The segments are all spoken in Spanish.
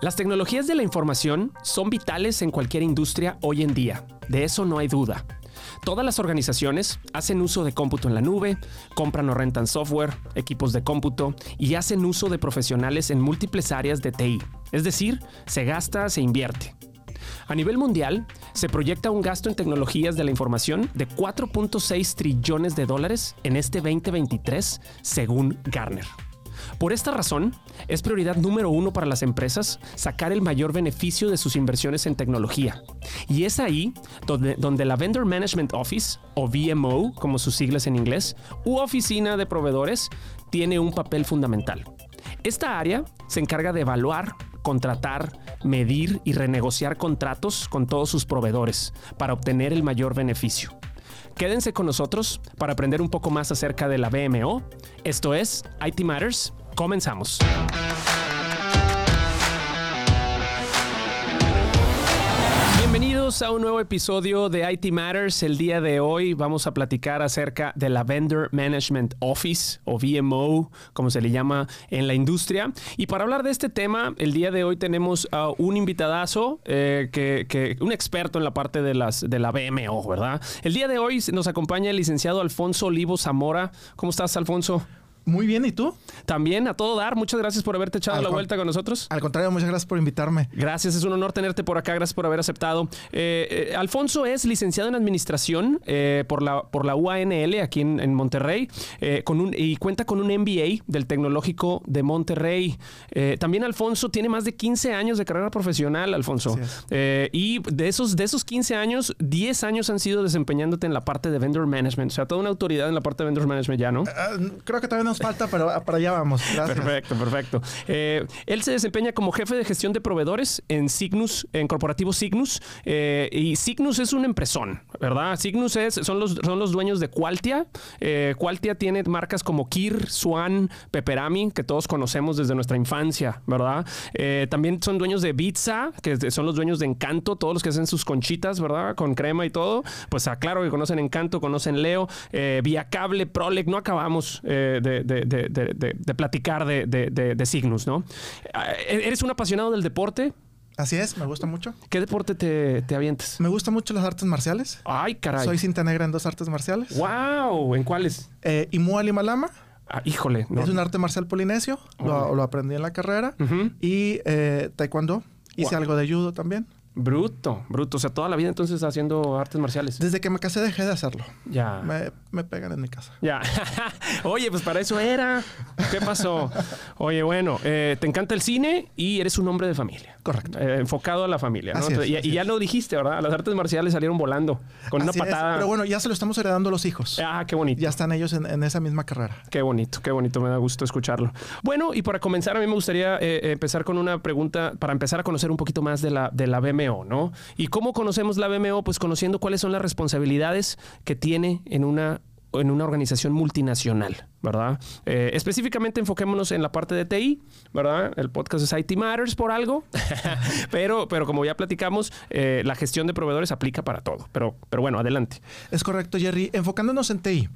Las tecnologías de la información son vitales en cualquier industria hoy en día, de eso no hay duda. Todas las organizaciones hacen uso de cómputo en la nube, compran o rentan software, equipos de cómputo y hacen uso de profesionales en múltiples áreas de TI. Es decir, se gasta, se invierte. A nivel mundial, se proyecta un gasto en tecnologías de la información de 4.6 trillones de dólares en este 2023, según Garner. Por esta razón, es prioridad número uno para las empresas sacar el mayor beneficio de sus inversiones en tecnología. Y es ahí donde, donde la Vendor Management Office, o VMO, como sus siglas en inglés, u oficina de proveedores, tiene un papel fundamental. Esta área se encarga de evaluar, contratar, medir y renegociar contratos con todos sus proveedores para obtener el mayor beneficio. Quédense con nosotros para aprender un poco más acerca de la BMO. Esto es IT Matters. Comenzamos. Bienvenidos a un nuevo episodio de IT Matters. El día de hoy vamos a platicar acerca de la Vendor Management Office o VMO, como se le llama en la industria. Y para hablar de este tema, el día de hoy tenemos a un invitadazo, eh, que, un experto en la parte de, las, de la VMO, ¿verdad? El día de hoy nos acompaña el licenciado Alfonso Olivo Zamora. ¿Cómo estás, Alfonso? Muy bien, ¿y tú? También a todo dar. Muchas gracias por haberte echado la vuelta con nosotros. Al contrario, muchas gracias por invitarme. Gracias, es un honor tenerte por acá. Gracias por haber aceptado. Eh, eh, Alfonso es licenciado en administración eh, por, la, por la UANL aquí en, Monterrey con un, y cuenta con un MBA del Tecnológico de Monterrey. también Alfonso tiene más de 15 años de carrera profesional, Alfonso. y de esos, de esos 15 años, 10 años han sido desempeñándote en la parte de vendor management. O sea, toda una autoridad en la parte de vendor management ya, ¿no? Ah, creo que también nos falta, pero para allá vamos. Perfecto, perfecto. Eh, él se desempeña como jefe de gestión de proveedores en Signus, en Corporativo Signus. Eh, y Signus es un empresón, ¿verdad? Signus es, son, los, son los dueños de Qualtia. Eh, Qualtia tiene marcas como Kir, Swan, Peperami, que todos conocemos desde nuestra infancia, ¿verdad? también son dueños de Pizza, que son los dueños de Encanto, todos los que hacen sus conchitas, ¿verdad? Con crema y todo. Pues aclaro que conocen Encanto, conocen Leo, Vía Cable, Prolec, no acabamos de de, platicar de, de, Signus, ¿no? Eh, ¿Eres un apasionado del deporte? Así es, me gusta mucho. ¿Qué deporte te, te, avientes? Me gustan mucho las artes marciales. Ay, caray. Soy cinta negra en dos artes marciales. ¡Wow! ¿En cuáles? Eh, Imu Limalama. Ah, híjole. Es un arte marcial polinesio. Lo, aprendí en la carrera. Y eh, taekwondo. Hice algo de judo también. Bruto, bruto. O sea, toda la vida entonces haciendo artes marciales. Desde que me casé dejé de hacerlo. Ya. Me, pegan en mi casa. Ya. Oye, pues para eso era. ¿Qué pasó? Oye, bueno, eh, te encanta el cine y eres un hombre de familia. Correcto. Eh, enfocado a la familia. ¿no? y, ya lo dijiste, ¿verdad? Las artes marciales salieron volando con una patada. Pero bueno, ya se lo estamos heredando a los hijos. Ah, qué bonito. Ya están ellos en, esa misma carrera. Qué bonito, qué bonito. Me da gusto escucharlo. Bueno, y para comenzar, a mí me gustaría eh, empezar con una pregunta para empezar a conocer un poquito más de la, de la ¿no? ¿Y cómo conocemos la BMO? Pues conociendo cuáles son las responsabilidades que tiene en una en una organización multinacional, ¿verdad? Eh, específicamente enfoquémonos en la parte de TI, ¿verdad? El podcast es IT Matters por algo, pero, pero como ya platicamos, eh, la gestión de proveedores aplica para todo. Pero, pero bueno, adelante. Es correcto, Jerry. Enfocándonos en TI,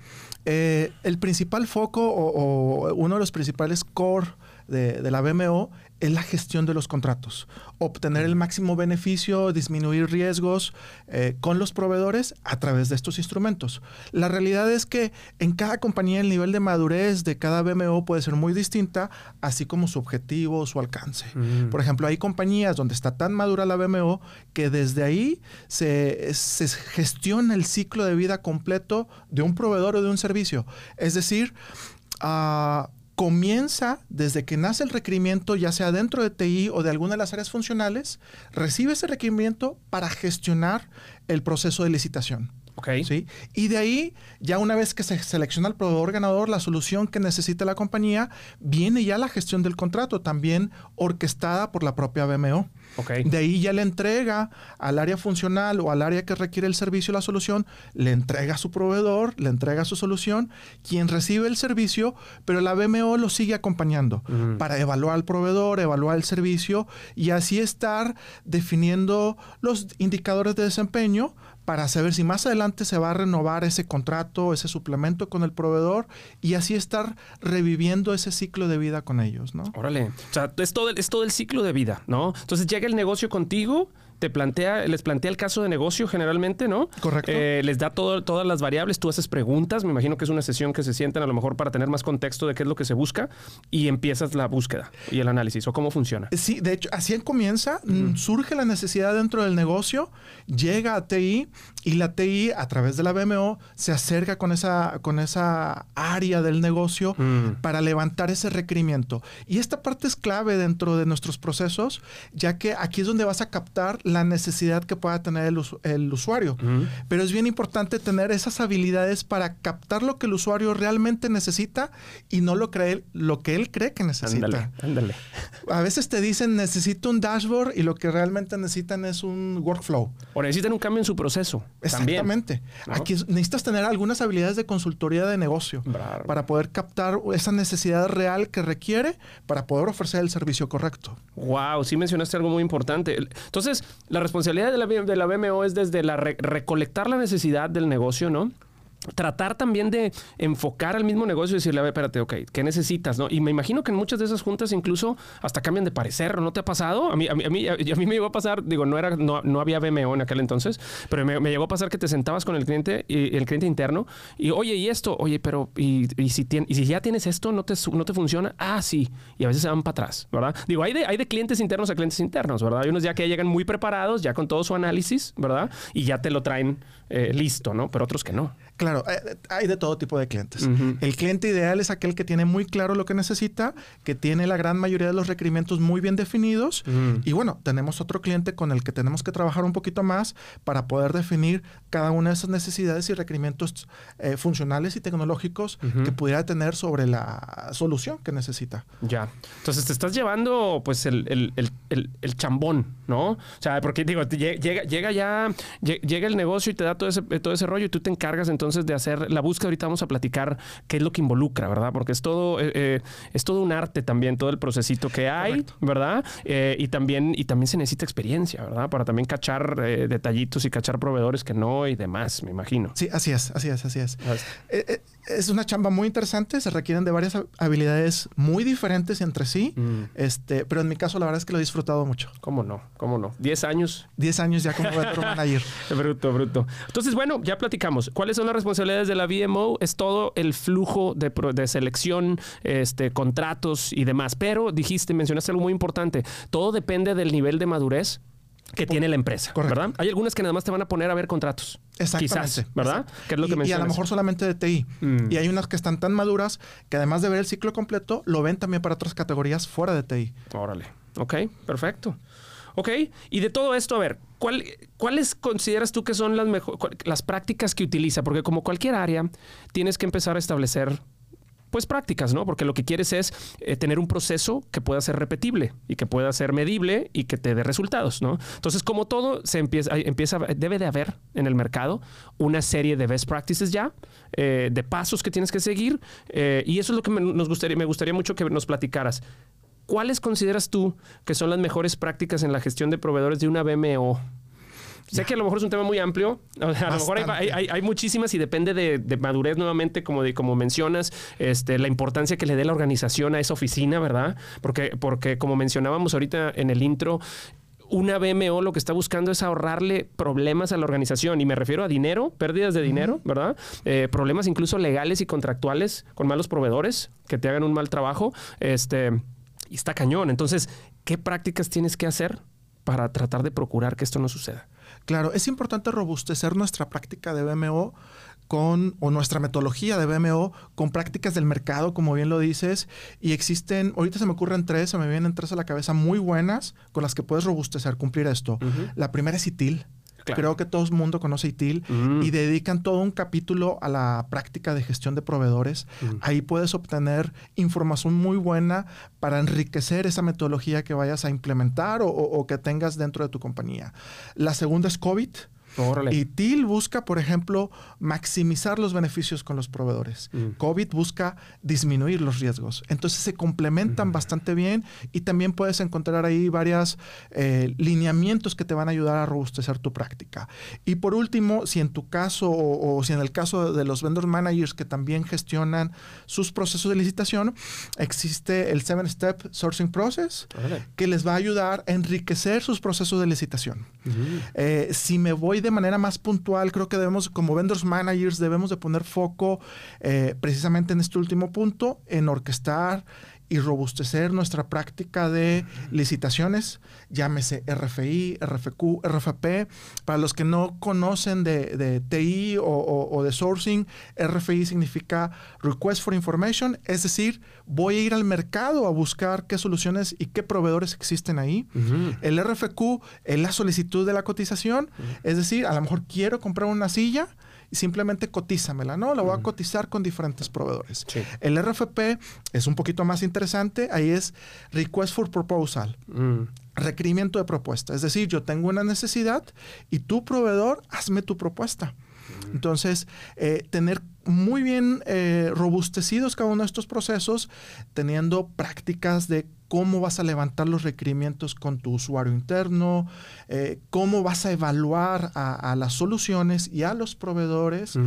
eh, el principal foco o, uno de los principales core de, de la BMO es la gestión de los contratos, obtener el máximo beneficio, disminuir riesgos eh, con los proveedores a través de estos instrumentos. La realidad es que en cada compañía el nivel de madurez de cada BMO puede ser muy distinta, así como su objetivo, su alcance. Mm. Por ejemplo, hay compañías donde está tan madura la BMO que desde ahí se, gestiona el ciclo de vida completo de un proveedor o de un servicio. Es decir, a comienza desde que nace el requerimiento, ya sea dentro de TI o de alguna de las áreas funcionales, recibe ese requerimiento para gestionar el proceso de licitación. Okay. ¿sí? Y de ahí, ya una vez que se selecciona el proveedor ganador, la solución que necesita la compañía, viene ya la gestión del contrato, también orquestada por la propia BMO. De ahí ya le entrega al área funcional o al área que requiere el servicio la solución, le entrega a su proveedor, le entrega su solución, quien recibe el servicio, pero la BMO lo sigue acompañando para evaluar al proveedor, evaluar el servicio y así estar definiendo los indicadores de desempeño para saber si más adelante se va a renovar ese contrato, ese suplemento con el proveedor y así estar reviviendo ese ciclo de vida con ellos, ¿no? Órale. O sea, es todo, es todo el ciclo de vida, ¿no? Entonces llega el negocio contigo te plantea, les plantea el caso de negocio generalmente, ¿no? Correcto. Eh, les da todo, todas las variables, tú haces preguntas, me imagino que es una sesión que se sienten a lo mejor para tener más contexto de qué es lo que se busca y empiezas la búsqueda y el análisis o cómo funciona. Sí, de hecho, así comienza, surge la necesidad dentro del negocio, llega a TI y la TI a través de la BMO se acerca con esa, con esa área del negocio mm. para levantar ese requerimiento. Y esta parte es clave dentro de nuestros procesos, ya que aquí es donde vas a captar la necesidad que pueda tener el, usuario. Pero es bien importante tener esas habilidades para captar lo que el usuario realmente necesita y no lo, cree, lo que él cree que necesita. Ándale, A veces te dicen necesito un dashboard y lo que realmente necesitan es un workflow. O necesitan un cambio en su proceso. Exactamente. Aquí necesitas tener algunas habilidades de consultoría de negocio para poder captar esa necesidad real que requiere para poder ofrecer el servicio correcto. Wow, sí mencionaste algo muy importante. Entonces, la responsabilidad de la, de la BMO es desde la recolectar la necesidad del negocio, ¿no? Tratar también de enfocar al mismo negocio y decirle, a ver, espérate, ok, ¿qué necesitas? ¿no? Y me imagino que en muchas de esas juntas incluso hasta cambian de parecer, ¿no te ha pasado? A mí, a mí, a mí, me llegó a pasar, digo, no, era, no, no había BMO en aquel entonces, pero me, llegó a pasar que te sentabas con el cliente, y, el cliente interno, y oye, ¿y esto? Oye, pero, ¿y, y si, y si ya tienes esto, no te, no te funciona? Ah, sí. Y a veces se van para atrás, ¿verdad? Digo, hay de, hay de clientes internos a clientes internos, ¿verdad? Hay unos ya que llegan muy preparados, ya con todo su análisis, ¿verdad? Y ya te lo traen eh, listo, ¿no? Pero otros que no. Claro, eh, hay de todo tipo de clientes. El cliente ideal es aquel que tiene muy claro lo que necesita, que tiene la gran mayoría de los requerimientos muy bien definidos. Y bueno, tenemos otro cliente con el que tenemos que trabajar un poquito más para poder definir cada una de esas necesidades y requerimientos eh, funcionales y tecnológicos que pudiera tener sobre la solución que necesita. Ya. Entonces te estás llevando pues el, chambón, ¿no? O sea, porque digo, llega, llega ya, llega el negocio y te da todo ese, todo ese rollo y tú te encargas entonces entonces de hacer la búsqueda. Ahorita vamos a platicar qué es lo que involucra, ¿verdad? Porque es todo, eh, eh, es todo un arte también, todo el procesito que hay, ¿verdad? Eh, y, también, y también se necesita experiencia, ¿verdad? Para también cachar detallitos y cachar proveedores que no y demás, me imagino. Sí, así es, así es, así es es una chamba muy interesante, se requieren de varias habilidades muy diferentes entre sí, mm. este, pero en mi caso la verdad es que lo he disfrutado mucho. ¿Cómo no? ¿Cómo no? ¿10 años? 10 años ya como vendor manager. bruto, bruto. Entonces, bueno, ya platicamos. ¿Cuáles son las responsabilidades de la VMO? Es todo el flujo de, de selección, este, contratos y demás. Pero dijiste, mencionaste algo muy importante. Todo depende del nivel de madurez que tiene la empresa, ¿verdad? Hay algunas que nada más te van a poner a ver contratos. Exactamente. ¿verdad? Que es lo que y, a lo mejor solamente de TI. Mm. Y hay unas que están tan maduras que además de ver el ciclo completo, lo ven también para otras categorías fuera de TI. Órale. Ok, perfecto. Ok, y de todo esto, a ver, ¿cuál, ¿cuáles consideras tú que son las, mejor, las prácticas que utiliza? Porque como cualquier área, tienes que empezar a establecer pues prácticas, ¿no? Porque lo que quieres es eh, tener un proceso que pueda ser repetible y que pueda ser medible y que te dé resultados, ¿no? Entonces, como todo, empieza, empieza debe de haber en el mercado una serie de best practices ya, eh, de pasos que tienes que seguir, eh, y eso es lo que me, nos gustaría, me gustaría mucho que nos platicaras. ¿Cuáles consideras tú que son las mejores prácticas en la gestión de proveedores de una BMO? Sé que a lo mejor es un tema muy amplio. a lo mejor hay, muchísimas y depende de, madurez nuevamente, como, de, como mencionas, este, la importancia que le dé la organización a esa oficina, ¿verdad? Porque, porque como mencionábamos ahorita en el intro, una BMO lo que está buscando es ahorrarle problemas a la organización y me refiero a dinero, pérdidas de dinero, ¿verdad? Eh, problemas incluso legales y contractuales con malos proveedores que te hagan un mal trabajo. Este, y está cañón. Entonces, ¿qué prácticas tienes que hacer para tratar de procurar que esto no suceda? Claro, es importante robustecer nuestra práctica de BMO con, o nuestra metodología de BMO con prácticas del mercado, como bien lo dices, y existen, ahorita se me ocurren tres, se me vienen tres a la cabeza muy buenas con las que puedes robustecer, cumplir esto. La primera es ITIL. Creo que todo el mundo conoce ITIL y dedican todo un capítulo a la práctica de gestión de proveedores. Ahí puedes obtener información muy buena para enriquecer esa metodología que vayas a implementar o, que tengas dentro de tu compañía. La segunda es COVID. Y TIL busca, por ejemplo, maximizar los beneficios con los proveedores. Mm. COVID busca disminuir los riesgos. Entonces se complementan bastante bien y también puedes encontrar ahí varios eh, lineamientos que te van a ayudar a robustecer tu práctica. Y por último, si en tu caso o, si en el caso de los vendor managers que también gestionan sus procesos de licitación, existe el Seven Step Sourcing Process que les va a ayudar a enriquecer sus procesos de licitación. Eh, si me voy de manera más puntual, creo que debemos, como vendors managers, debemos de poner foco eh, precisamente en este último punto, en orquestar y robustecer nuestra práctica de licitaciones, llámese RFI, RFQ, RFP. Para los que no conocen de, TI o, de sourcing, RFI significa Request for Information, es decir, voy a ir al mercado a buscar qué soluciones y qué proveedores existen ahí. El RFQ es la solicitud de la cotización, es decir, a lo mejor quiero comprar una silla simplemente cotízamela, ¿no? La voy a cotizar con diferentes proveedores. El RFP es un poquito más interesante, ahí es Request for Proposal. Mm. Requerimiento de propuesta. Es decir, yo tengo una necesidad y tu proveedor, hazme tu propuesta. Entonces, eh, tener muy bien eh, robustecidos cada uno de estos procesos, teniendo prácticas de cómo vas a levantar los requerimientos con tu usuario interno, eh, cómo vas a evaluar a, las soluciones y a los proveedores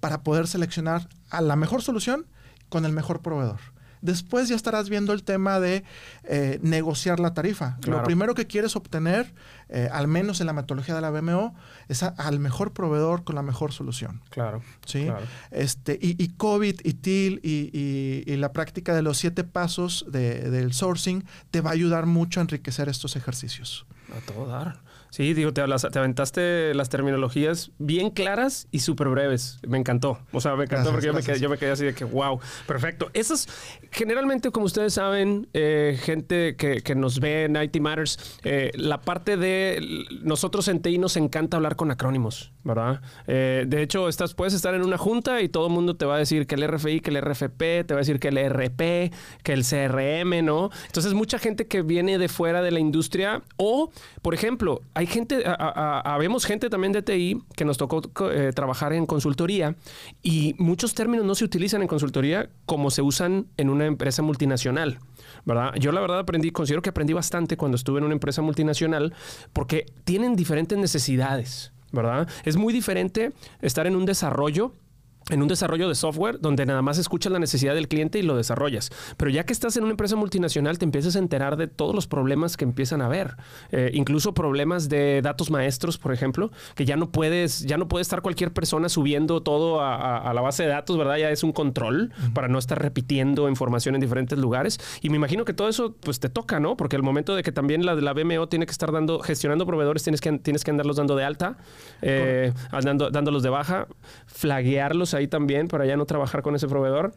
para poder seleccionar a la mejor solución con el mejor proveedor. Después ya estarás viendo el tema de eh, negociar la tarifa. Lo primero que quieres obtener, eh, al menos en la metodología de la BMO, es al mejor proveedor con la mejor solución. Claro. ¿sí? Este, y, COVID y TIL y, la práctica de los siete pasos del sourcing te va a ayudar mucho a enriquecer estos ejercicios. A todo dar. Sí, digo, te, te aventaste las terminologías bien claras y súper breves. Me encantó. O sea, me encantó porque yo me, quedé, yo me, quedé, así de que, wow, perfecto. Esas, generalmente, como ustedes saben, eh, gente que, que, nos ve en IT Matters, eh, la parte de nosotros en TI nos encanta hablar con acrónimos, ¿verdad? Eh, de hecho, estás, puedes estar en una junta y todo el mundo te va a decir que el RFI, que el RFP, te va a decir que el RP, que el CRM, ¿no? Entonces, mucha gente que viene de fuera de la industria o, por ejemplo, hay gente, habemos gente también de TI que nos tocó eh, trabajar en consultoría y muchos términos no se utilizan en consultoría como se usan en una empresa multinacional, ¿verdad? Yo la verdad aprendí, considero que aprendí bastante cuando estuve en una empresa multinacional porque tienen diferentes necesidades, ¿verdad? Es muy diferente estar en un desarrollo en un desarrollo de software donde nada más escuchas la necesidad del cliente y lo desarrollas. Pero ya que estás en una empresa multinacional, te empiezas a enterar de todos los problemas que empiezan a haber. Eh, incluso problemas de datos maestros, por ejemplo, que ya no puedes, ya no puede estar cualquier persona subiendo todo a, la base de datos, ¿verdad? Ya es un control para no estar repitiendo información en diferentes lugares. Y me imagino que todo eso, pues te toca, ¿no? Porque el momento de que también la de la BMO tiene que estar dando, gestionando proveedores, tienes que, tienes que andarlos dando de alta, eh, dándolos de baja, flaguearlos ahí también para ya no trabajar con ese proveedor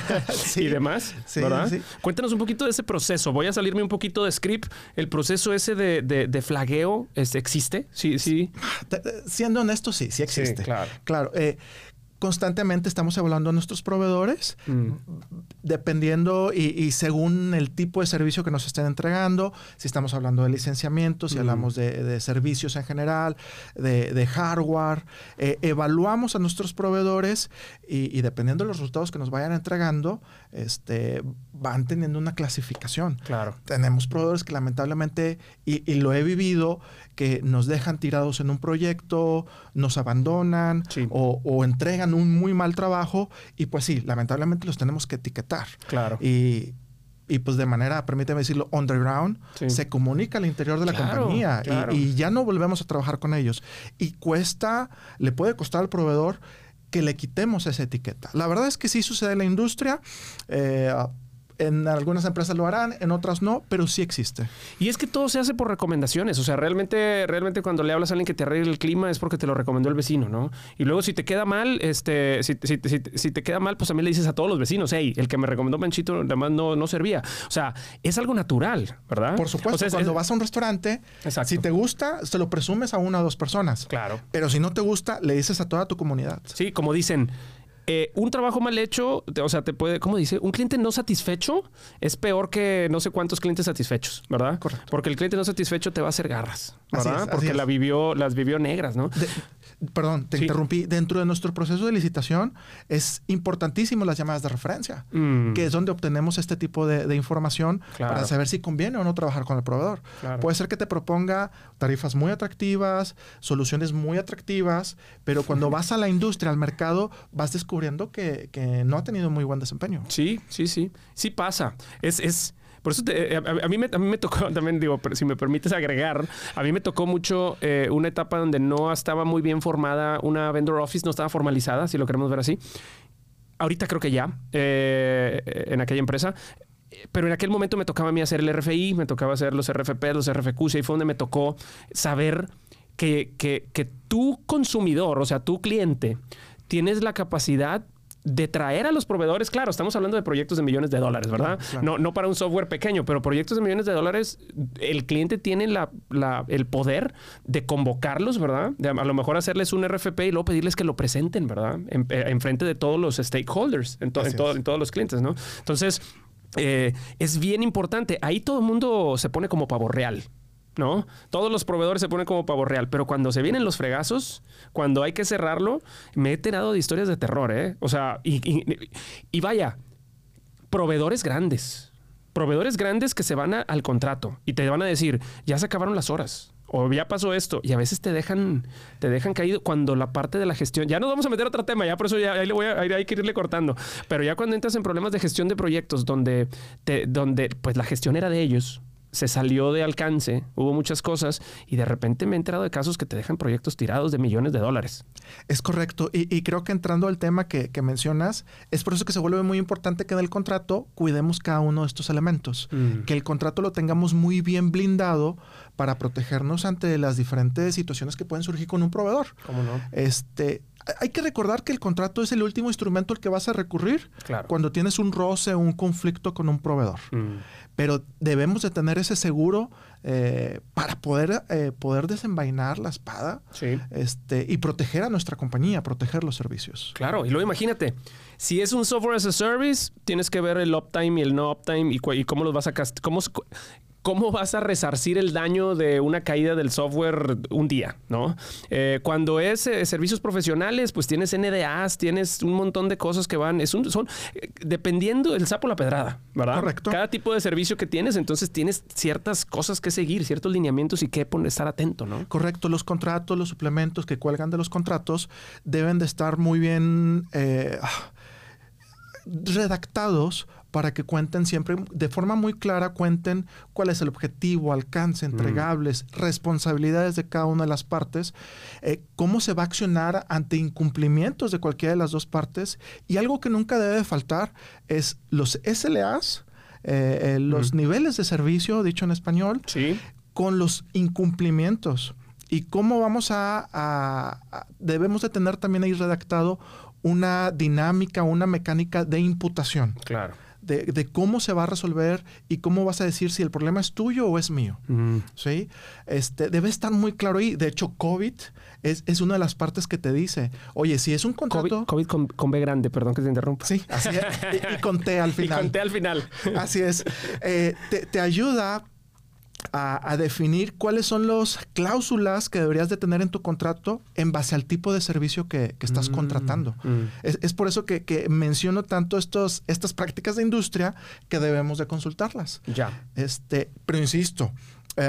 y demás, ¿verdad? Cuéntanos un poquito de ese proceso. Voy a salirme un poquito de script. ¿El proceso ese de, de, flagueo este, existe? Sí, sí. Siendo honesto, sí, sí existe. claro. Claro. Eh, constantemente estamos evaluando a nuestros proveedores, mm. dependiendo y, según el tipo de servicio que nos estén entregando, si estamos hablando de licenciamientos, si mm. hablamos de, servicios en general, de, hardware, eh, evaluamos a nuestros proveedores y, dependiendo de los resultados que nos vayan entregando, este, van teniendo una clasificación. Claro. Tenemos proveedores que lamentablemente, y, lo he vivido, que nos dejan tirados en un proyecto, nos abandonan o, entregan un muy mal trabajo y pues sí, lamentablemente los tenemos que etiquetar. Claro. Y, pues de manera, permíteme decirlo, underground, se comunica al interior de la compañía y, ya no volvemos a trabajar con ellos. Y cuesta, le puede costar al proveedor que le quitemos esa etiqueta. La verdad es que sí sucede en la industria. Eh, en algunas empresas lo harán, en otras no, pero sí existe. Y es que todo se hace por recomendaciones. O sea, realmente, realmente cuando le hablas a alguien que te arregle el clima es porque te lo recomendó el vecino, ¿no? Y luego si te queda mal, este, si, te queda mal, pues también le dices a todos los vecinos, hey, el que me recomendó Manchito además no, no servía. O sea, es algo natural, ¿verdad? Por supuesto, cuando vas a un restaurante, si te gusta, se lo presumes a una o dos personas. Claro. Pero si no te gusta, le dices a toda tu comunidad. Sí, como dicen, eh, un trabajo mal hecho, o sea, te puede, ¿cómo dice? Un cliente no satisfecho es peor que no sé cuántos clientes satisfechos, ¿verdad? Correcto. Porque el cliente no satisfecho te va a hacer garras, ¿verdad? es, Porque la vivió, las vivió negras, ¿no? De- perdón, te Sí. interrumpí. Dentro de nuestro proceso de licitación es importantísimo las llamadas de referencia, Mm, que es donde obtenemos este tipo de, de información Claro. para saber si conviene o no trabajar con el proveedor. claro. Puede ser que te proponga tarifas muy atractivas, soluciones muy atractivas, pero cuando vas a la industria, al mercado, vas descubriendo que, que no ha tenido muy buen desempeño. Sí, sí, sí. Sí pasa. Es, es. Por eso te- a, a mí me, a mí me tocó también, digo, pero si me permites agregar, a mí me tocó mucho eh, una etapa donde no estaba muy bien formada una vendor office, no estaba formalizada, si lo queremos ver así. Ahorita creo que ya, eh, en aquella empresa. Pero en aquel momento me tocaba a mí hacer el RFI, me tocaba hacer los RFP, los RFQs, y ahí fue donde me tocó saber que, que, que tu consumidor, o sea, tu cliente, tienes la capacidad de traer a los proveedores, claro, estamos hablando de proyectos de millones de dólares, ¿verdad? Claro. No, no para un software pequeño, pero proyectos de millones de dólares, el cliente tiene la, la- el poder de convocarlos, ¿verdad? De a, lo mejor hacerles un RFP y luego pedirles que lo presenten, ¿verdad? En, eh, en frente de todos los stakeholders, en, to- en todos los clientes, ¿no? Entonces, eh, es bien importante. Ahí todo el mundo se pone como pavo real. ¿No? Todos los proveedores se ponen como pavo real, pero cuando se vienen los fregazos, cuando hay que cerrarlo, me he enterado de historias de terror, ¿eh? O sea, y, vaya, proveedores grandes, proveedores grandes que se van a- al contrato y te van a decir, ya se acabaron las horas. O ya pasó esto. Y a veces te dejan, te dejan caído cuando la parte de la gestión. Ya nos vamos a meter a otro tema, ya por eso ya ahí le voy a, hay que irle cortando. Pero ya cuando entras en problemas de gestión de proyectos donde, donde pues la gestión era de ellos, se salió de alcance, hubo muchas cosas, y de repente me he enterado de casos que te dejan proyectos tirados de millones de dólares. Es correcto. Y, y creo que entrando al tema que, que mencionas, es por eso que se vuelve muy importante que en el contrato cuidemos cada uno de estos elementos. Mm. Que el contrato lo tengamos muy bien blindado para protegernos ante las diferentes situaciones que pueden surgir con un proveedor. ¿Cómo no? Este, hay que recordar que el contrato es el último instrumento al que vas a recurrir Claro. cuando tienes un roce o un conflicto con un proveedor. Mm. Pero debemos de tener ese seguro eh, para poder, eh, poder desenvainar la espada Sí. este, y proteger a nuestra compañía, proteger los servicios. Claro, y luego imagínate, si es un software as a service, tienes que ver el uptime y el no uptime y, y cómo los vas a cast- cómo, cómo vas a resarcir el daño de una caída del software un día, ¿no? Eh, cuando es eh, servicios profesionales, pues tienes NDAs, tienes un montón de cosas que van, es un, son eh, dependiendo el sapo la pedrada, ¿verdad? Correcto. Cada tipo de servicio que tienes, entonces tienes ciertas cosas que seguir, ciertos lineamientos y que poner, estar atento, ¿no? Correcto, los contratos, los suplementos que cuelgan de los contratos deben de estar muy bien ah, redactados para que cuenten siempre de forma muy clara, cuenten cuál es el objetivo, alcance, entregables, responsabilidades de cada una de las partes, eh, cómo se va a accionar ante incumplimientos de cualquiera de las dos partes. Y algo que nunca debe de faltar es los SLAs, eh, eh, los niveles de servicio, dicho en español, Sí. con los incumplimientos. Y cómo vamos a, a- a- debemos de tener también ahí redactado una dinámica, una mecánica de imputación, Claro. de, de cómo se va a resolver y cómo vas a decir si el problema es tuyo o es mío. Mm. ¿sí? Este, debe estar muy claro ahí. De hecho, COVID es, es una de las partes que te dice, oye, si es un contrato... COVID, COVID con, con B grande, perdón que te interrumpa. Sí, así es. Y, y con T al Y final. conté al final. Así es. Eh, te, te ayuda a, a definir cuáles son las cláusulas que deberías de tener en tu contrato en base al tipo de servicio que, que estás Mm, contratando. mm. Es, es por eso que, que menciono tanto estos, estas prácticas de industria que debemos de consultarlas. Ya. Este, pero insisto, eh,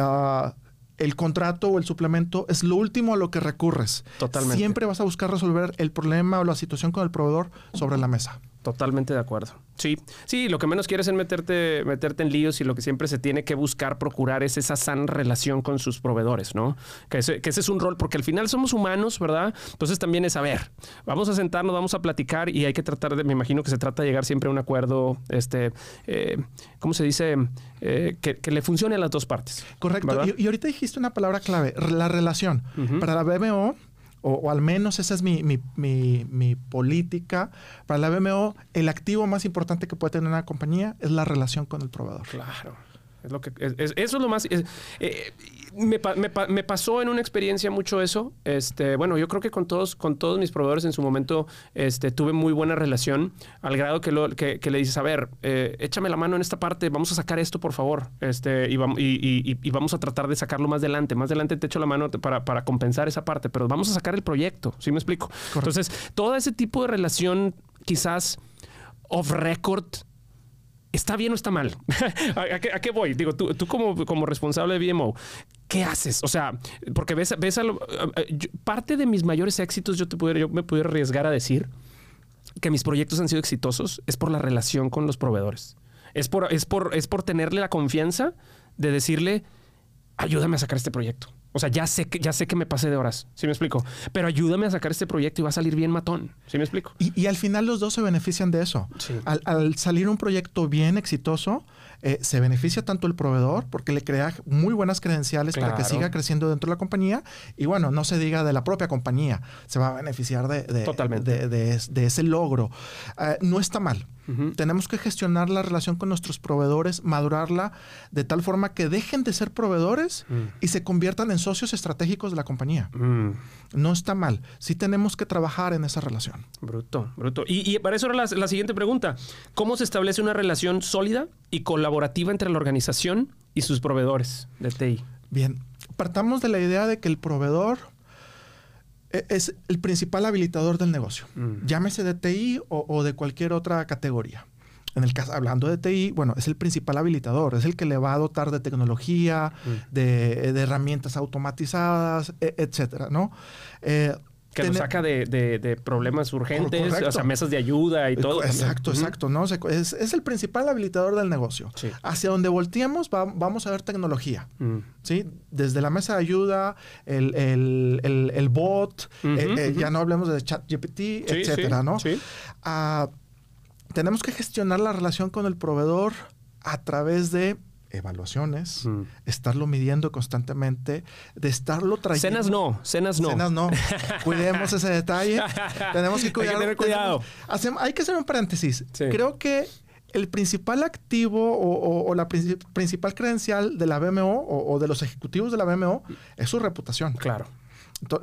el contrato o el suplemento es lo último a lo que recurres. Totalmente. Siempre vas a buscar resolver el problema o la situación con el proveedor sobre la mesa. Totalmente de acuerdo. Sí, sí, lo que menos quieres es meterte, meterte en líos y lo que siempre se tiene que buscar procurar es esa sana relación con sus proveedores, ¿no? Que ese, que ese es un rol, porque al final somos humanos, ¿verdad? Entonces también es, a ver, vamos a sentarnos, vamos a platicar y hay que tratar de, me imagino que se trata de llegar siempre a un acuerdo, este, eh, ¿cómo se dice? Eh, que, que le funcione a las dos partes. Correcto. Y, y ahorita dijiste una palabra clave, la relación. Para la BMO, o, o al menos esa es mi, mi- mi- mi política, para la BMO, el activo más importante que puede tener una compañía es la relación con el proveedor. Claro. Es lo que, es- es- eso es lo más. eh, Me, me pa- me pasó en una experiencia mucho eso. Este, bueno, yo creo que con todos, con todos mis proveedores en su momento este, tuve muy buena relación, al grado que, lo- que, que le dices, a ver, eh, échame la mano en esta parte, vamos a sacar esto, por favor. Este, y, vam- y- y- y- y vamos a tratar de sacarlo más adelante. Más adelante te echo la mano para, para compensar esa parte, pero vamos a sacar el proyecto, ¿sí me explico? Entonces, todo ese tipo de relación, quizás off record, ¿Está bien o está mal? ¿A, qué, voy? Digo, tú, tú como, como responsable de BMO, ¿qué haces? O sea, porque ves, ves a lo- a- yo- parte de mis mayores éxitos, yo, te pudiera, yo me pudiera arriesgar a decir que mis proyectos han sido exitosos es por la relación con los proveedores. Es por, es por, es por tenerle la confianza de decirle, ayúdame a sacar este proyecto. O sea, ya sé que, ya sé que me pasé de horas, ¿sí me explico? Pero ayúdame a sacar este proyecto y va a salir bien matón, ¿sí me explico? Y, y al final los dos se benefician de eso. Sí. Al, al salir un proyecto bien exitoso, eh, se beneficia tanto el proveedor porque le crea muy buenas credenciales para que siga creciendo dentro de la compañía. Y bueno, no se diga de la propia compañía, se va a beneficiar de, de- Totalmente. de- de es- de ese logro. Eh, no está mal. Tenemos que gestionar la relación con nuestros proveedores, madurarla de tal forma que dejen de ser proveedores Mm. y se conviertan en socios estratégicos de la compañía. Mm. No está mal. Sí tenemos que trabajar en esa relación. Bruto, bruto. Y, y para eso era la, la siguiente pregunta. ¿Cómo se establece una relación sólida y colaborativa entre la organización y sus proveedores de TI? Bien, partamos de la idea de que el proveedor e- es el principal habilitador del negocio. Mm. Llámese de TI o, o de cualquier otra categoría. En el caso, hablando de TI, bueno, es el principal habilitador, es el que le va a dotar de tecnología, Mm. de, de herramientas automatizadas, e- etcétera, ¿no? Eh, Que lo Tene- saca de, de- de problemas urgentes, Correcto. o sea, mesas de ayuda y todo. Exacto, exacto, ¿no? Es, es el principal habilitador del negocio. Sí. Hacia donde volteemos va- vamos a ver tecnología. Mm. ¿sí? Desde la mesa de ayuda, el, el- el- el bot, eh, eh, ya no hablemos de ChatGPT, Sí, etcétera, sí, ¿no? Ah, tenemos que gestionar la relación con el proveedor a través de evaluaciones, Mm. estarlo midiendo constantemente, de estarlo trayendo. Cenas no, cenas no. Cenas no. Cuidemos ese detalle. Tenemos que Hay que tener cuidado. tenemos- hacemos- hay que hacer un paréntesis. Sí. Creo que el principal activo o, o- o la princi- principal credencial de la BMO o, o de los ejecutivos de la BMO es su reputación. Claro.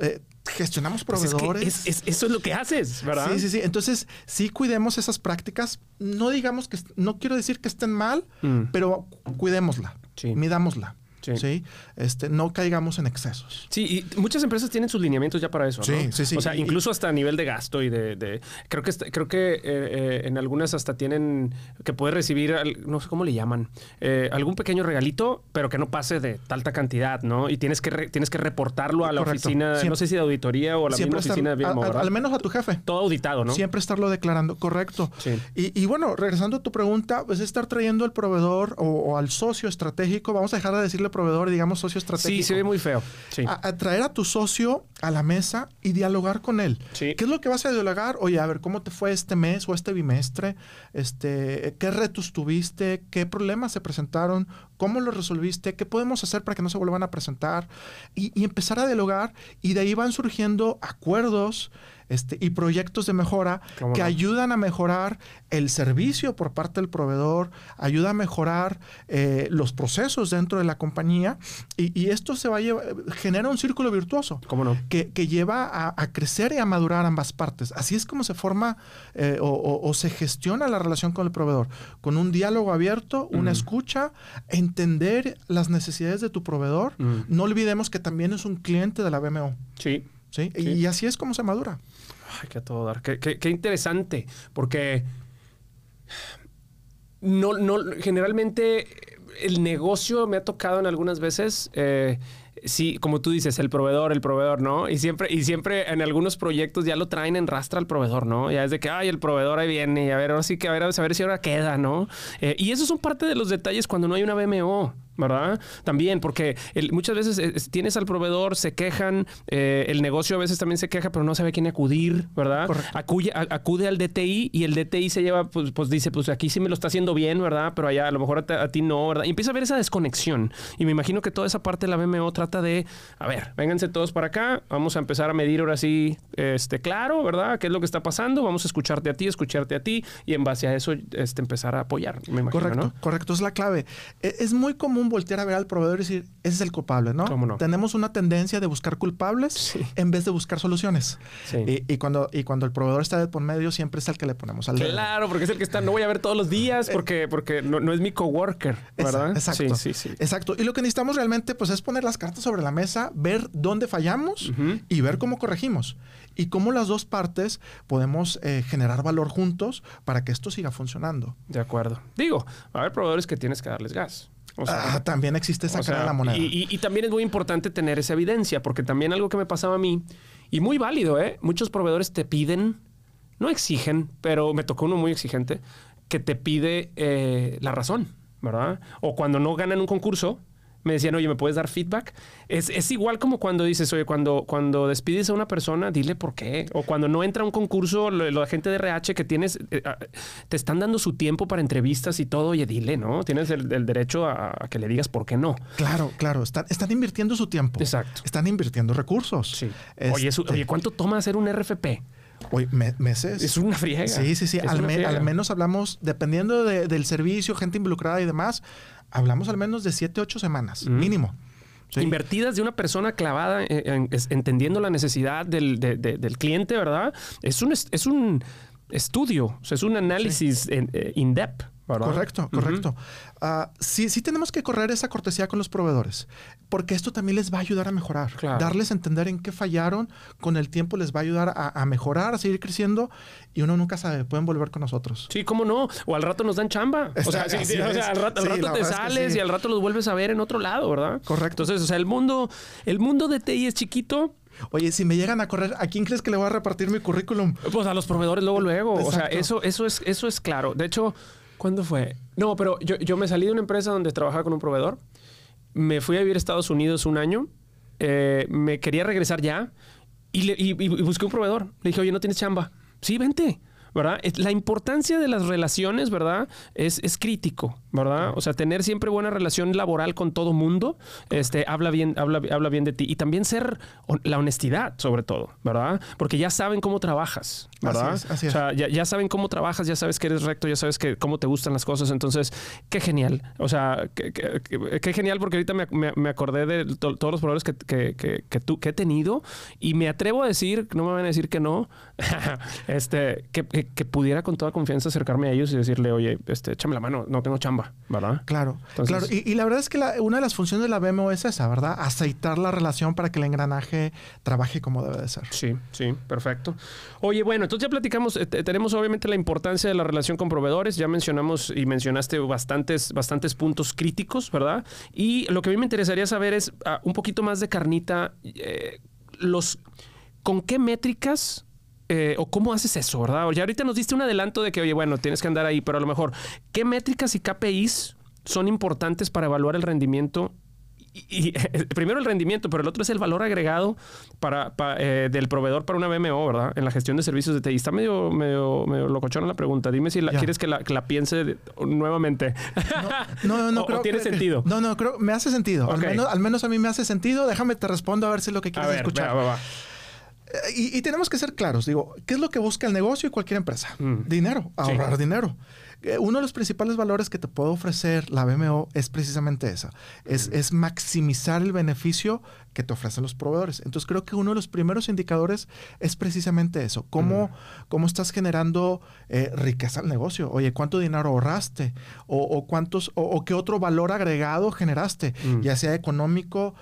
Eh, gestionamos Pues es que proveedores. es- es- eso es lo que haces, ¿verdad? Sí, sí, sí. Entonces, sí cuidemos esas prácticas. No digamos que, no quiero decir que estén mal, Mm. pero cu- cuidémosla, Sí. midámosla. Sí. Sí. Este, no caigamos en excesos. Sí, y muchas empresas tienen sus lineamientos ya para eso, ¿no? Sí, sí, sí. O sea, incluso hasta a nivel de gasto y de... de- creo que, est- creo que eh, eh, en algunas hasta tienen... que puedes recibir, al- no sé cómo le llaman, eh, algún pequeño regalito, pero que no pase de tanta cantidad, ¿no? Y tienes que, re- tienes que reportarlo a la Correcto. oficina, Siempre- no sé si de auditoría o a la misma estar- oficina de a- BMO, a- ¿verdad? al menos a tu jefe. Todo auditado, ¿no? Siempre estarlo declarando, correcto. Sí. Y, y bueno, regresando a tu pregunta, pues estar trayendo al proveedor o, o al socio estratégico, vamos a dejar de decirle proveedor, digamos socio estratégico. Sí, se ve muy feo. Sí. a, a traer a tu socio a la mesa y dialogar con él. Sí. ¿Qué es lo que vas a dialogar? Oye, a ver, ¿cómo te fue este mes o este bimestre? Este, ¿Qué retos tuviste? ¿Qué problemas se presentaron? ¿Cómo los resolviste? ¿Qué podemos hacer para que no se vuelvan a presentar? Y, y empezar a dialogar y de ahí van surgiendo acuerdos este, y proyectos de mejora ¿Cómo que no? ayudan a mejorar el servicio por parte del proveedor, ayuda a mejorar eh, los procesos dentro de la compañía y, y esto se va a llevar, genera un círculo virtuoso ¿Cómo no? que, que lleva a, a crecer y a madurar ambas partes. Así es como se forma eh, o, o- o se gestiona la relación con el proveedor, con un diálogo abierto, una Mm. escucha, entender las necesidades de tu proveedor. Mm. No olvidemos que también es un cliente de la BMO. Sí. ¿sí? Sí. Y así es como se madura. Ay, qué todo dar. Qué, qué- qué interesante, porque no, no, generalmente el negocio me ha tocado en algunas veces. eh, Sí, como tú dices, el proveedor, el proveedor, ¿no? Y siempre, y siempre en algunos proyectos ya lo traen en rastra al proveedor, ¿no? Ya es de que, ay, el proveedor ahí viene, y a ver, ahora sí que a ver, a ver si ahora queda, ¿no? Eh, y esos son parte de los detalles cuando no hay una BMO, ¿verdad? También, porque el- muchas veces eh, tienes al proveedor, se quejan, eh, el negocio a veces también se queja, pero no sabe a quién acudir, ¿verdad? Acuye- a- acude al DTI y el DTI se lleva, pues, pues dice, pues aquí sí me lo está haciendo bien, ¿verdad? Pero allá a lo mejor a, ti- a ti no, ¿verdad? Y empieza a haber esa desconexión. Y me imagino que toda esa parte de la BMO trata de, a ver, vénganse todos para acá, vamos a empezar a medir ahora sí, este, claro, ¿verdad? ¿Qué es lo que está pasando? Vamos a escucharte a ti, escucharte a ti y en base a eso este, empezar a apoyar, me imagino, Correcto, ¿no? correcto, es la clave. E- Es muy común voltear a ver al proveedor y decir, ese es el culpable, ¿no? ¿Cómo no? Tenemos una tendencia de buscar culpables Sí. en vez de buscar soluciones. Sí. Y, y cuando, y cuando el proveedor está de por medio, siempre es el que le ponemos al dedo. Claro, porque es el que está, no voy a ver todos los días porque, porque no, no es mi coworker, ¿verdad? Exacto. Sí, sí, sí. Exacto. Y lo que necesitamos realmente pues, es poner las cartas sobre la mesa, ver dónde fallamos y ver cómo corregimos. Y cómo las dos partes podemos eh, generar valor juntos para que esto siga funcionando. De acuerdo. Digo, va a haber proveedores que tienes que darles gas. O sea, Ah, también existe esa O cara sea, de la moneda. Y, y- y también es muy importante tener esa evidencia, porque también algo que me pasaba a mí, y muy válido, ¿eh? Muchos proveedores te piden, no exigen, pero me tocó uno muy exigente, que te pide eh, la razón, ¿verdad? O cuando no ganan un concurso, me decían, oye, ¿me puedes dar feedback? Es, es igual como cuando dices, oye, cuando, cuando despides a una persona, dile por qué. O cuando no entra a un concurso, lo- la gente de RH que tienes, eh, ah, te están dando su tiempo para entrevistas y todo, oye, dile, ¿no? Tienes el, el derecho a, a que le digas por qué no. Claro, claro. Están, están invirtiendo su tiempo. Exacto. Están invirtiendo recursos. Sí. Oye, eso- Este, oye, ¿cuánto toma hacer un RFP? Oye, me- meses. Es una friega. Sí, sí, sí. Al, me- menos hablamos, dependiendo de- del servicio, gente involucrada y demás, hablamos al menos de siete, ocho semanas, Mm. mínimo. Sí. Invertidas de una persona clavada, en- en- es- entendiendo la necesidad del, de- de- del cliente, ¿verdad? Es un, es, un estudio, o sea, es un análisis eh, in-depth, ¿verdad? Correcto, correcto. Ah, sí, sí tenemos que correr esa cortesía con los proveedores, porque esto también les va a ayudar a mejorar. Claro. Darles a entender en qué fallaron, con el tiempo les va a ayudar a, a mejorar, a seguir creciendo, y uno nunca sabe, pueden volver con nosotros. Sí, cómo no. O al rato nos dan chamba. O sea, sí, sí, o sea, al rato, al te verdad es que sales y al rato los vuelves a ver en otro lado, ¿verdad? Correcto. Entonces, o sea, el mundo, el mundo de TI es chiquito, Oye, si me llegan a correr, ¿a quién crees que le voy a repartir mi currículum? Pues a los proveedores luego, luego. O sea, eso, eso, es, eso es claro. De hecho, ¿cuándo fue? No, pero yo, yo me salí de una empresa donde trabajaba con un proveedor. Me fui a vivir a Estados Unidos un año. eh, me quería regresar ya. Y, le- y- y busqué un proveedor. Le dije, oye, ¿no tienes chamba? Sí, vente. ¿Verdad? La importancia de las relaciones, ¿verdad? Es, es crítico, ¿verdad? O sea, tener siempre buena relación laboral con todo mundo, este, habla bien, habla, habla bien de ti. Y también ser la honestidad, sobre todo, ¿verdad? Porque ya saben cómo trabajas, ¿verdad? Así es, así O sea, ya, ya saben cómo trabajas, ya sabes que eres recto, ya sabes que cómo te gustan las cosas. Entonces, qué genial. O sea, qué, qué- qué- qué genial porque ahorita me, me- me acordé de to- todos los proveedores que, que, que, que tú- que he tenido y me atrevo a decir, no me van a decir que no, este, que, que- que pudiera con toda confianza acercarme a ellos y decirle, oye, este, échame la mano, no tengo chamba, ¿verdad? Claro, Entonces- claro. Y, y la verdad es que la- una de las funciones de la BMO es esa, ¿verdad? Aceitar la relación para que el engranaje trabaje como debe de ser. Sí, sí, perfecto. Oye, bueno, entonces ya platicamos, eh, te- tenemos obviamente la importancia de la relación con proveedores, ya mencionamos y mencionaste bastantes, bastantes puntos críticos, ¿verdad? Y lo que a mí me interesaría saber es ah, un poquito más de carnita, eh, los, ¿con qué métricas eh, o cómo haces eso, verdad? Ya ahorita nos diste un adelanto de que, oye, bueno, tienes que andar ahí, pero a lo mejor, ¿qué métricas y KPIs son importantes para evaluar el rendimiento y, y, primero el rendimiento, pero el otro es el valor agregado para, pa- eh, del proveedor para una BMO, ¿verdad? En la gestión de servicios de TI. Está medio, medio, medio locochona la pregunta. Dime si la, quieres que la, que la piense de- nuevamente. No, no, no. O- o creo tiene que- sentido. No, no, creo me hace sentido. Al, menos, al menos a mí me hace sentido. Déjame te respondo a ver si es lo que A quieres ver, escuchar. va, va, va. Eh, Y, y tenemos que ser claros. Digo, ¿qué es lo que busca el negocio y cualquier empresa? Mm. Dinero, Sí. ahorrar dinero. Eh, Uno de los principales valores que te puede ofrecer la BMO es precisamente esa. Es, es maximizar el beneficio que te ofrecen los proveedores. Entonces creo que uno de los primeros indicadores es precisamente eso. ¿Cómo, cómo estás generando eh, riqueza al negocio? Oye, ¿cuánto dinero ahorraste? ¿O, o cuántos, o, o qué otro valor agregado generaste? Mm. Ya sea económico,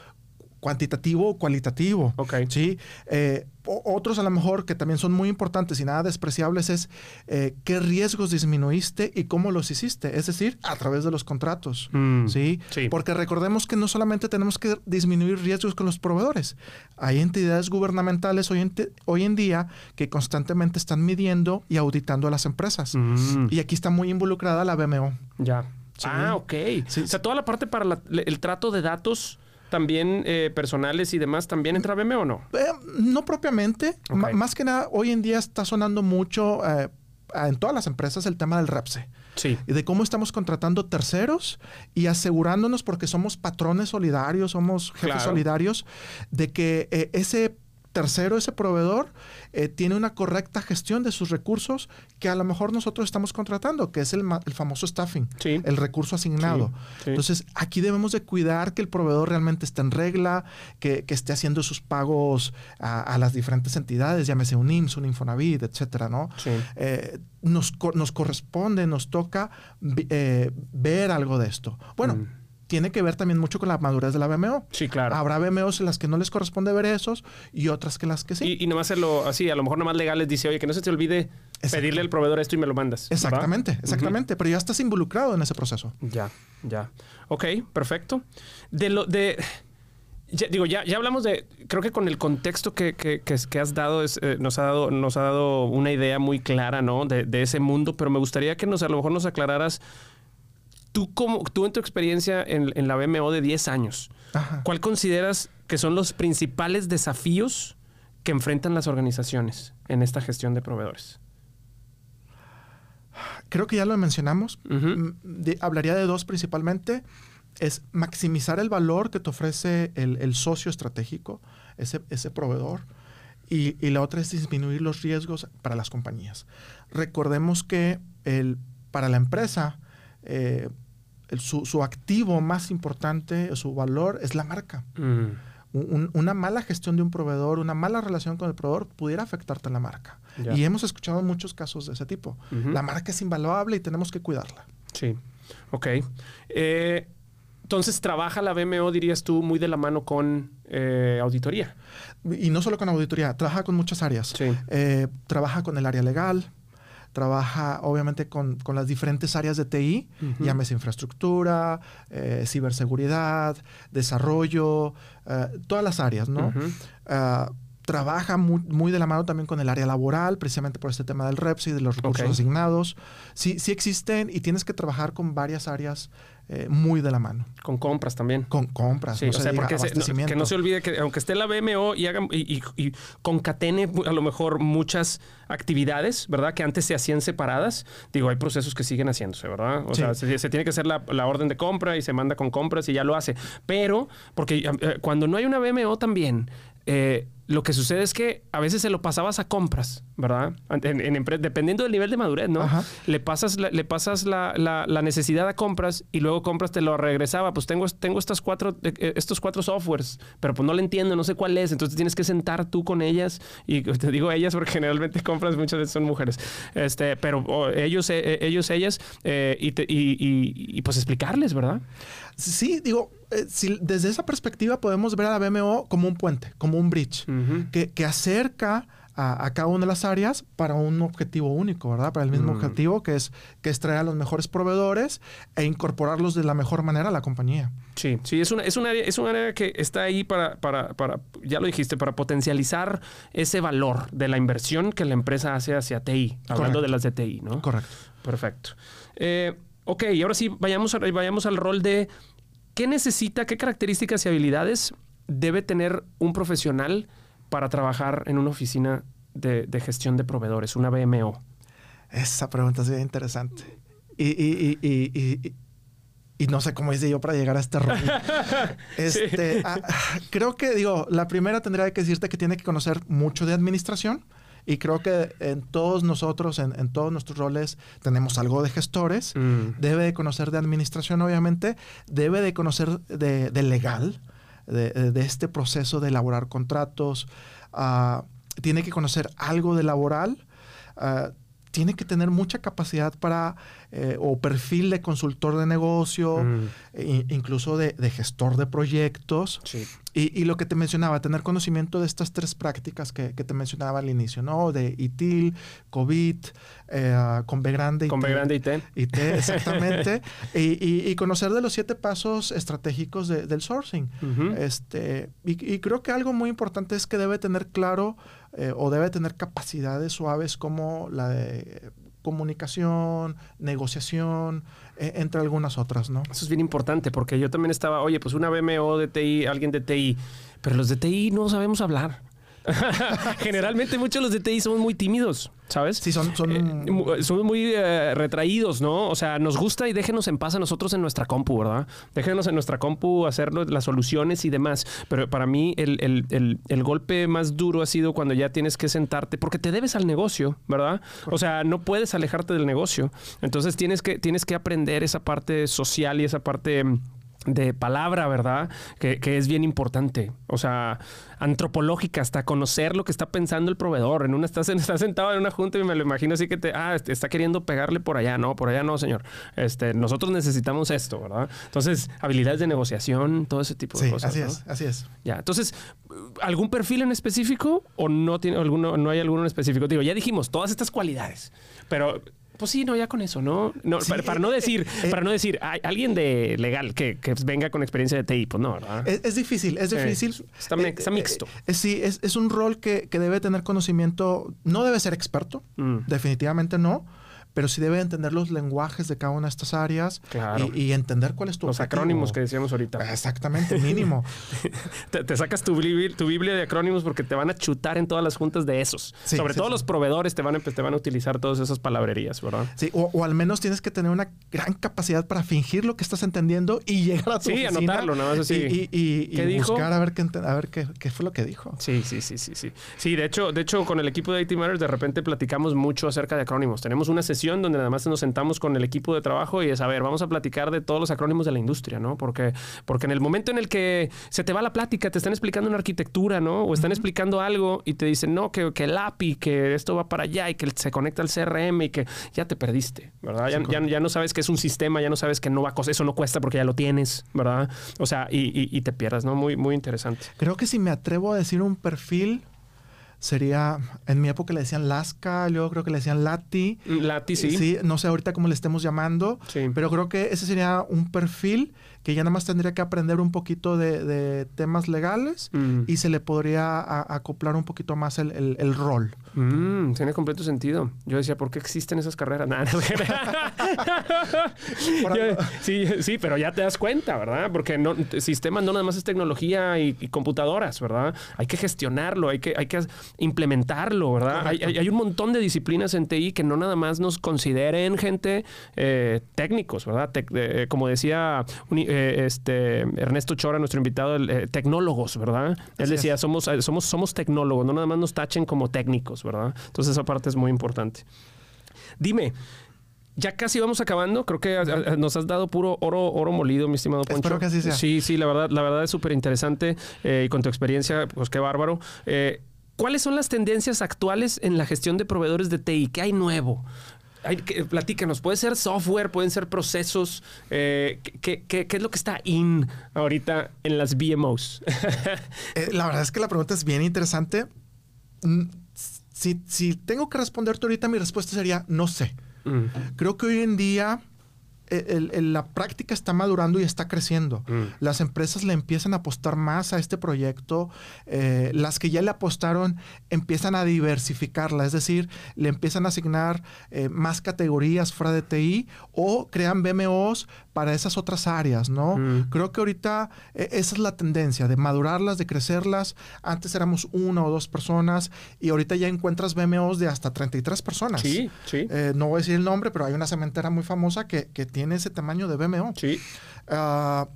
cuantitativo o cualitativo. Ok. Sí. Eh, otros a lo mejor que también son muy importantes y nada despreciables es eh, qué riesgos disminuiste y cómo los hiciste. Es decir, a través de los contratos. Mm. ¿sí? Sí. Porque recordemos que no solamente tenemos que disminuir riesgos con los proveedores. Hay entidades gubernamentales hoy en, hoy en día que constantemente están midiendo y auditando a las empresas. Mm. Y aquí está muy involucrada la BMO. Ya. Sí. Ah, ok. Sí. O sea, toda la parte para la- el trato de datos también eh, personales y demás, ¿también entra BMO o no? Eh, no propiamente. Más que nada, hoy en día está sonando mucho eh, en todas las empresas el tema del REPSE. Sí. Y de cómo estamos contratando terceros y asegurándonos, porque somos patrones solidarios, somos jefes Claro. solidarios, de que eh, ese tercero, ese proveedor, eh, tiene una correcta gestión de sus recursos que a lo mejor nosotros estamos contratando, que es el, el famoso staffing, Sí. el recurso asignado. Sí, sí. Entonces, aquí debemos de cuidar que el proveedor realmente esté en regla, que, que esté haciendo sus pagos a, a las diferentes entidades, llámese un IMSS, un Infonavit, etcétera, ¿no? Eh, nos, nos corresponde, nos toca eh, ver algo de esto. Bueno, Mm. Tiene que ver también mucho con la madurez de la BMO. Sí, claro. Habrá BMOs en las que no les corresponde ver esos y otras que las que sí. Y, y nomás hacerlo así, a lo mejor nomás legal les dice, oye, que no se te olvide pedirle al proveedor esto y me lo mandas. ¿verdad? exactamente, exactamente. Pero ya estás involucrado en ese proceso. Ya, ya. Ok, perfecto. De lo de. ya- digo, ya, ya hablamos de. Creo que con el contexto que, que- que- que has dado, es, eh, nos, ha dado, nos ha dado una idea muy clara, ¿no? De, de ese mundo, pero me gustaría que nos, a lo mejor nos aclararas. Tú, como, tú en tu experiencia en, en la BMO de 10 años, Ajá. ¿cuál consideras que son los principales desafíos que enfrentan las organizaciones en esta gestión de proveedores? Creo que ya lo mencionamos. Mm, de- hablaría de dos principalmente. Es maximizar el valor que te ofrece el, el socio estratégico, ese, ese proveedor. Y, y la otra es disminuir los riesgos para las compañías. Recordemos que el, para la empresa, eh, el- su, su activo más importante, su valor, es la marca. Mm, Un- una mala gestión de un proveedor, una mala relación con el proveedor pudiera afectarte en la marca. Ya. Y hemos escuchado muchos casos de ese tipo. La marca es invaluable y tenemos que cuidarla. Sí, ok. Eh, entonces, ¿trabaja la BMO, dirías tú, muy de la mano con eh, auditoría? Y no solo con auditoría, trabaja con muchas áreas. Sí. Eh, trabaja con el área legal, trabaja obviamente con, con las diferentes áreas de TI, Ujú. llámese infraestructura, eh, ciberseguridad, desarrollo, eh, todas las áreas, ¿no? Ah, trabaja muy, muy de la mano también con el área laboral, precisamente por este tema del REPS y de los recursos asignados. Sí, sí existen y tienes que trabajar con varias áreas eh, muy de la mano. Con compras también. Con compras, Sí, no o se sea, diga porque se- no- que no se olvide que aunque esté la BMO y, haga, y, y- y concatene a lo mejor muchas actividades, ¿verdad? Que antes se hacían separadas. Digo, hay procesos que siguen haciéndose, ¿verdad? O Sí. sea, se, se tiene que hacer la, la orden de compra y se manda con compras y ya lo hace. Pero, porque eh, cuando no hay una BMO también, eh, lo que sucede es que a veces se lo pasabas a compras, ¿verdad? En, en dependiendo del nivel de madurez, ¿no? Ajá. Le pasas, la, le pasas la, la- la necesidad a compras y luego compras te lo regresaba. Pues tengo, tengo estas cuatro, eh, estos cuatro softwares, pero pues no le entiendo, no sé cuál es. Entonces tienes que sentar tú con ellas y te digo ellas porque generalmente compras muchas veces son mujeres. Este, pero ellos, eh, eh, ellos, ellas eh, y, te- y- y- y, pues explicarles, ¿verdad? Sí, digo, eh, si desde esa perspectiva podemos ver a la BMO como un puente, como un bridge, que, que acerca a, a cada una de las áreas para un objetivo único, ¿verdad? Para el mismo Mm. objetivo, que es, que es traer a los mejores proveedores e incorporarlos de la mejor manera a la compañía. Sí, sí, es una, es un área, es un área que está ahí para, para, para, ya lo dijiste, para potencializar ese valor de la inversión que la empresa hace hacia TI, hablando Correcto. de las de TI, ¿no? Correcto. Perfecto. Eh, ok, y ahora sí, vayamos, a- vayamos al rol de qué necesita, qué características y habilidades debe tener un profesional para trabajar en una oficina de, de gestión de proveedores, una BMO. Esa pregunta es bien interesante. Y, y- y- y- y- y- y no sé cómo hice yo para llegar a este rol. este, ah, creo que, digo, la primera tendría que decirte que tiene que conocer mucho de administración. Y creo que en todos nosotros, en, en todos nuestros roles, tenemos algo de gestores. Mm. Debe de conocer de administración, obviamente. Debe de conocer de, de legal, de, de este proceso de elaborar contratos. Ah, tiene que conocer algo de laboral. Ah, tiene que tener mucha capacidad para, eh, o perfil de consultor de negocio, Mm. e- incluso de, de gestor de proyectos. Sí. Y, y lo que te mencionaba, tener conocimiento de estas tres prácticas que, que te mencionaba al inicio, ¿no? De ITIL, COVID, eh, con B grande. Con B IT. grande y T. IT, exactamente. y, y- y conocer de los siete pasos estratégicos de- del sourcing. Este, y creo que algo muy importante es que debe tener claro eh, o debe tener capacidades suaves como la de comunicación, negociación, eh, entre algunas otras, ¿no? Eso es bien importante porque yo también estaba, oye, pues una BMO de TI, alguien de TI, pero los de TI no sabemos hablar. Generalmente muchos de los de TI somos muy tímidos. ¿Sabes? Sí, son, son, Eh, somos muy eh, retraídos, ¿no? O sea, nos gusta y déjenos en paz a nosotros en nuestra compu, ¿verdad? Déjenos en nuestra compu hacer las soluciones y demás. Pero para mí el, el- el- el golpe más duro ha sido cuando ya tienes que sentarte, porque te debes al negocio, ¿verdad? O sea, no puedes alejarte del negocio. Entonces tienes que, tienes que aprender esa parte social y esa parte mm, de palabra, ¿verdad? Que, que es bien importante. O sea, antropológica, hasta conocer lo que está pensando el proveedor. En una estás, estás sentado en una junta y me lo imagino así que te, ah, este, está queriendo pegarle por allá. No, por allá no, señor. Este, nosotros necesitamos esto, ¿verdad? Entonces, habilidades de negociación, todo ese tipo de sí, cosas. así ¿no? es, así es. Ya, entonces, ¿algún perfil en específico o no tiene alguno, no hay alguno en específico? Digo, ya dijimos todas estas cualidades, pero pues sí, no, ya con eso, ¿no? no Sí, para, para no eh, decir, eh, para no decir, hay alguien de legal que, que venga con experiencia de TI, pues no, ¿verdad? Es, es difícil, es difícil. está mi- está mixto. eh, sí, es, es un rol que, que debe tener conocimiento, no debe ser experto, Mm. definitivamente no, pero sí debe entender los lenguajes de cada una de estas áreas Claro. y, y entender cuál es tu Los objetivo. acrónimos que decíamos ahorita. Exactamente, mínimo. Te, te sacas tu biblia, tu biblia de acrónimos porque te van a chutar en todas las juntas de esos. Sí, Sobre sí, todo sí. los proveedores te van, a, te van a utilizar todas esas palabrerías, ¿verdad? Sí, o, o al menos tienes que tener una gran capacidad para fingir lo que estás entendiendo y llegar a tu Sí, oficina anotarlo, nada más así. Y, y- y buscar a ver, qué, a ver qué, qué fue lo que dijo. Sí, sí, sí, sí, sí. Sí, de hecho, de hecho, con el equipo de IT Matters de repente platicamos mucho acerca de acrónimos. Tenemos una sesión donde nada más nos sentamos con el equipo de trabajo y es, a ver, vamos a platicar de todos los acrónimos de la industria, ¿no? Porque, porque en el momento en el que se te va la plática, te están explicando una arquitectura, ¿no? O están explicando algo y te dicen, no, que, que el API, que esto va para allá y que se conecta al CRM y que ya te perdiste, ¿verdad? Ya, ya, ya no sabes que es un sistema, ya no sabes que no va a eso no cuesta porque ya lo tienes, ¿verdad? O sea, y, y- y te pierdas, ¿no? Muy, muy interesante. Creo que si me atrevo a decir un perfil, sería, en mi época le decían Lasca, yo creo que le decían Lati. Lati, sí. Sí, no sé ahorita cómo le estemos llamando, Sí. pero creo que ese sería un perfil que ya nada más tendría que aprender un poquito de, de temas legales Mm. y se le podría a- acoplar un poquito más el, el- el rol. Mm, tiene completo sentido. Yo decía, ¿por qué existen esas carreras? Nada, no Yo- sí, sí, pero ya te das cuenta, ¿verdad? Porque no, sistemas no nada más es tecnología y, y computadoras, ¿verdad? Hay que gestionarlo, hay que, hay que implementarlo, ¿verdad? Hay, un montón de disciplinas en TI que no nada más nos consideren gente eh, técnicos, ¿verdad? Tec- eh, como decía eh, este Ernesto Chora, nuestro invitado, eh, tecnólogos, ¿verdad? Él Así decía, es. somos, eh, somos, somos tecnólogos, no nada más nos tachen como técnicos, ¿verdad? Entonces esa parte es muy importante. Dime, ya casi vamos acabando. Creo que a- a- nos has dado puro oro, oro molido, mi estimado Poncho. Espero que así sea. Sí, sí, la verdad, la verdad es súper interesante y con tu experiencia, pues qué bárbaro. Eh, ¿Cuáles son las tendencias actuales en la gestión de proveedores de TI? ¿Qué hay nuevo? Hay que- platícanos, puede ser software, pueden ser procesos. eh, ¿qué, qué, qué es lo que está in ahorita en las BMOs? Eh, la verdad es que la pregunta es bien interesante. Mm, Si, si tengo que responderte ahorita, mi respuesta sería no sé. Mm, Creo que hoy en día el- el- la práctica está madurando y está creciendo. Mm. Las empresas le empiezan a apostar más a este proyecto. eh, las que ya le apostaron empiezan a diversificarla, es decir, le empiezan a asignar eh, más categorías fuera de TI o crean BMOs para esas otras áreas, ¿no? Mm. Creo que ahorita eh, esa es la tendencia, de madurarlas, de crecerlas. Antes éramos una o dos personas y ahorita ya encuentras BMOs de hasta 33 personas. sí, sí, no voy a decir el nombre, pero hay una cementera muy famosa que, que tiene ese tamaño de BMO. sí. Ah,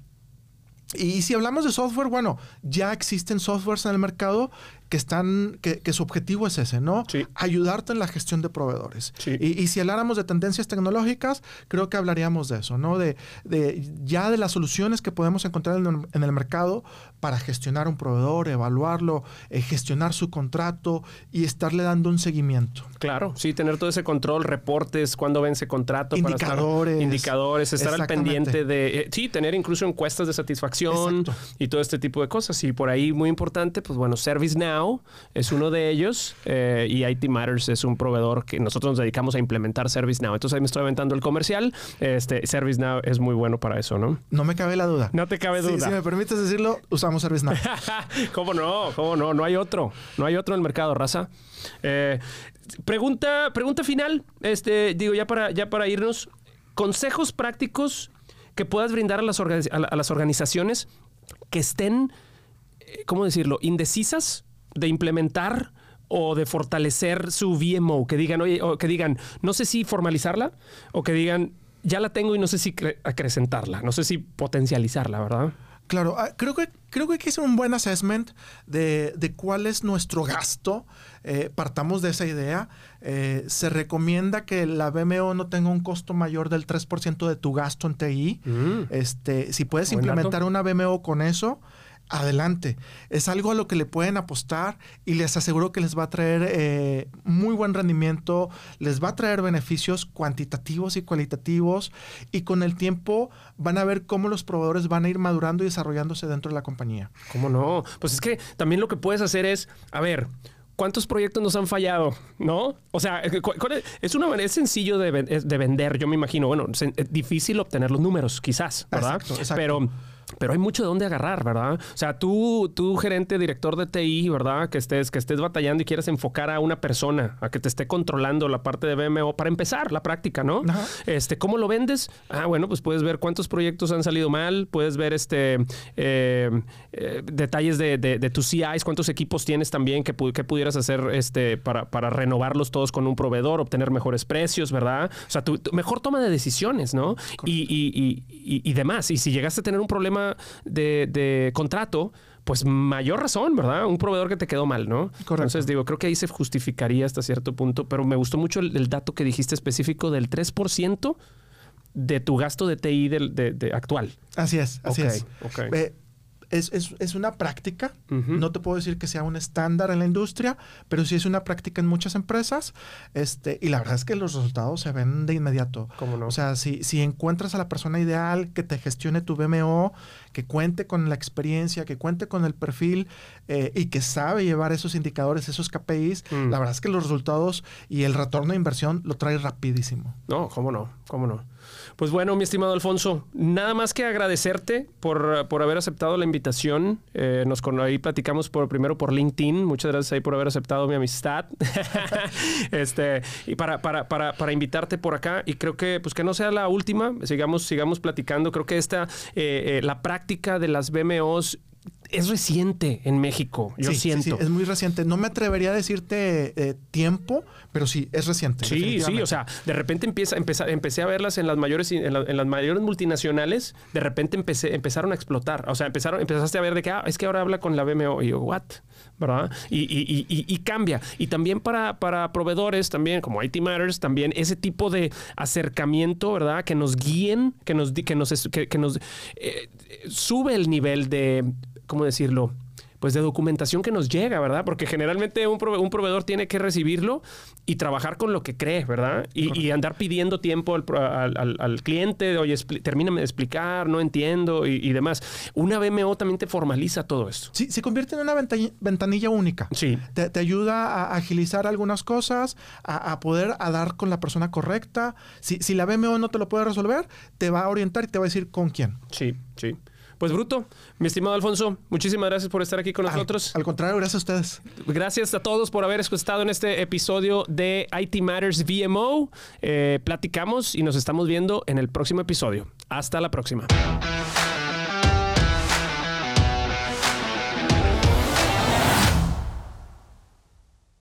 y si hablamos de software, bueno, ya existen softwares en el mercado que están, que, que su objetivo es ese, ¿no? Sí. Ayudarte en la gestión de proveedores. Sí. Y, y si habláramos de tendencias tecnológicas, creo que hablaríamos de eso, ¿no? De, de ya de las soluciones que podemos encontrar en el, en el mercado para gestionar un proveedor, evaluarlo, eh, gestionar su contrato y estarle dando un seguimiento. Claro, sí, tener todo ese control, reportes, cuándo vence contrato. para estar- Indicadores. indicadores, estar al pendiente de... eh, sí, tener incluso encuestas de satisfacción Exacto. y todo este tipo de cosas. Y por ahí, muy importante, pues bueno, ServiceNow es uno de ellos eh, y IT Matters es un proveedor que nosotros nos dedicamos a implementar ServiceNow. Entonces ahí me estoy aventando el comercial. Este, ServiceNow es muy bueno para eso, ¿no? No me cabe la duda. No te cabe Sí, duda. si me permites decirlo, usamos ServiceNow. ¿Cómo no? ¿Cómo no? No hay otro. No hay otro en el mercado, raza. Eh, pregunta, pregunta final. Este, digo, ya para, ya para irnos. Consejos prácticos que puedas brindar a las, organi- a la- a las organizaciones que estén, eh, ¿cómo decirlo?, indecisas de implementar o de fortalecer su VMO, que digan, oye, o que digan, no sé si formalizarla o que digan, ya la tengo y no sé si acrecentarla, no sé si potencializarla, ¿verdad? Claro, ah, creo que, creo que hay que hacer un buen assessment de, cuál es nuestro gasto. Eh, partamos de esa idea. Eh, se recomienda que la BMO no tenga un costo mayor del 3% de tu gasto en TI. Mm. Este, si puedes implementar una BMO con eso, adelante. Es algo a lo que le pueden apostar y les aseguro que les va a traer eh, muy buen rendimiento, les va a traer beneficios cuantitativos y cualitativos y con el tiempo van a ver cómo los proveedores van a ir madurando y desarrollándose dentro de la compañía. ¿Cómo no? Pues es que también lo que puedes hacer es, a ver, ¿Cuántos proyectos nos han fallado? ¿No? O sea, es una manera sencillo de, vender, yo me imagino. Bueno, es difícil obtener los números, quizás, ¿verdad? Exacto, Pero pero hay mucho de dónde agarrar, ¿verdad? O sea, tú, tú gerente, director de TI, ¿verdad? Que estés, que estés batallando y quieras enfocar a una persona, a que te esté controlando la parte de BMO para empezar la práctica, ¿no? Este, ¿cómo lo vendes? Ah, bueno, pues puedes ver cuántos proyectos han salido mal, puedes ver este eh, eh, detalles de, de, tus CIs, cuántos equipos tienes también que, que pudieras hacer este, para, para, renovarlos todos con un proveedor, obtener mejores precios, ¿verdad? O sea, tu, mejor toma de decisiones, ¿no? Y, y, y, y demás. Y si llegaste a tener un problema de, contrato, pues mayor razón, ¿verdad? Un proveedor que te quedó mal, ¿no? Correcto. Entonces, digo, creo que ahí se justificaría hasta cierto punto, pero me gustó mucho el, dato que dijiste específico del 3% de tu gasto de TI de, actual. Así es, así es. Okay es, una práctica. No te puedo decir que sea un estándar en la industria, pero sí es una práctica en muchas empresas. Este, y la verdad es que los resultados se ven de inmediato. ¿Cómo no? O sea, si, si encuentras a la persona ideal que te gestione tu BMO, que cuente con la experiencia, que cuente con el perfil eh, y que sabe llevar esos indicadores, esos KPIs, mm. la verdad es que los resultados y el retorno de inversión lo trae rapidísimo. No, cómo no, cómo no. Pues bueno, mi estimado Alfonso, nada más que agradecerte por, por haber aceptado la invitación. Eh, nos con, ahí platicamos por, primero por LinkedIn. Muchas gracias ahí por haber aceptado mi amistad. este, y para, para, para, para, invitarte por acá. Y creo que, pues que no sea la última, sigamos, sigamos platicando. Creo que esta, eh, eh, la práctica de las BMOs es reciente en México, yo siento. Sí, es muy reciente. No me atrevería a decirte eh, tiempo, pero sí, es reciente. Sí, sí, o sea, de repente empieza, empecé a verlas en las mayores, en, las mayores multinacionales, de repente empecé, empezaron a explotar. O sea, empezaron, empezaste a ver de que, ah, es que ahora habla con la BMO. Y yo, what? ¿Verdad? Y, cambia. Y también para, para proveedores, también como IT Matters, también ese tipo de acercamiento, ¿verdad? Que nos guíen, que nos, que nos, que, nos eh, sube el nivel de ¿cómo decirlo? pues de documentación que nos llega, ¿verdad? Porque generalmente un, proveedor tiene que recibirlo y trabajar con lo que cree, ¿verdad? Y, andar pidiendo tiempo al, cliente, oye, termíname de explicar, no entiendo y, demás. Una BMO también te formaliza todo esto. Sí, se convierte en una ventanilla única. Sí. Te, ayuda a agilizar algunas cosas, a, poder dar con la persona correcta. Si, si la BMO no te lo puede resolver, te va a orientar y te va a decir con quién. Sí, sí. Pues bruto, mi estimado Alfonso, muchísimas gracias por estar aquí con nosotros. Al, contrario, gracias a ustedes. Gracias a todos por haber estado en este episodio de IT Matters VMO. Eh, platicamos y nos estamos viendo en el próximo episodio. Hasta la próxima.